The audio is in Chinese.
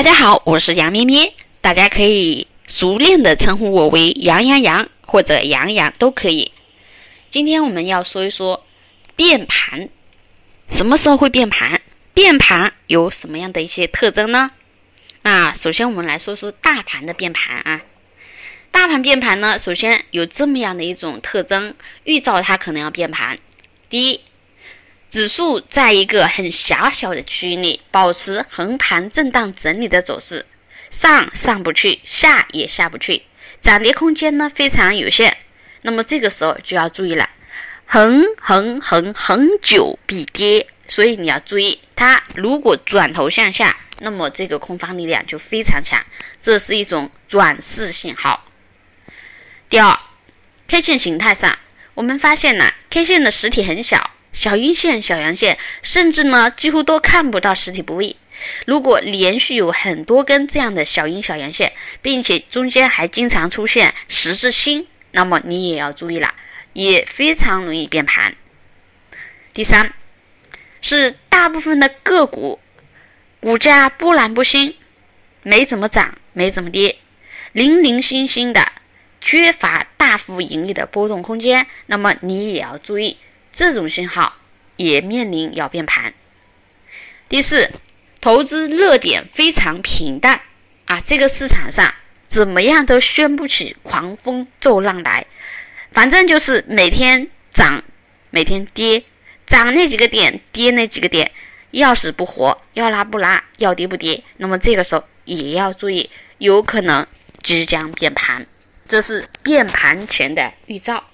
大家好，我是杨咩咩，大家可以熟练的称呼我为杨洋洋或者杨洋都可以。今天我们要说一说变盘，什么时候会变盘？变盘有什么样的一些特征呢？那首先我们来说说大盘的变盘啊。大盘变盘呢，首先有这么样的一种特征，预兆它可能要变盘。第一，指数在一个很狭小的区域内保持横盘震荡整理的走势，上上不去，下也下不去，涨跌空间呢非常有限。那么这个时候就要注意了，横横横横久必跌，所以你要注意，它如果转头向下，那么这个空方力量就非常强，这是一种转势信号。第二，K 线形态上，我们发现呢，K 线的实体很小，小阴线、小阳线，甚至呢几乎都看不到实体部位。如果连续有很多根这样的小阴小阳线，并且中间还经常出现十字星，那么你也要注意了，也非常容易变盘。第三，是大部分的个股股价波澜不兴，没怎么涨，没怎么跌，零零星星的。缺乏大幅盈利的波动空间，那么你也要注意，这种信号也面临要变盘。第四，投资热点非常平淡啊，这个市场上怎么样都掀不起狂风骤浪来，反正就是每天涨，每天跌，涨那几个点，跌那几个点，要死不活，要拉不拉，要跌不跌，那么这个时候也要注意，有可能即将变盘。这是变盘前的预兆。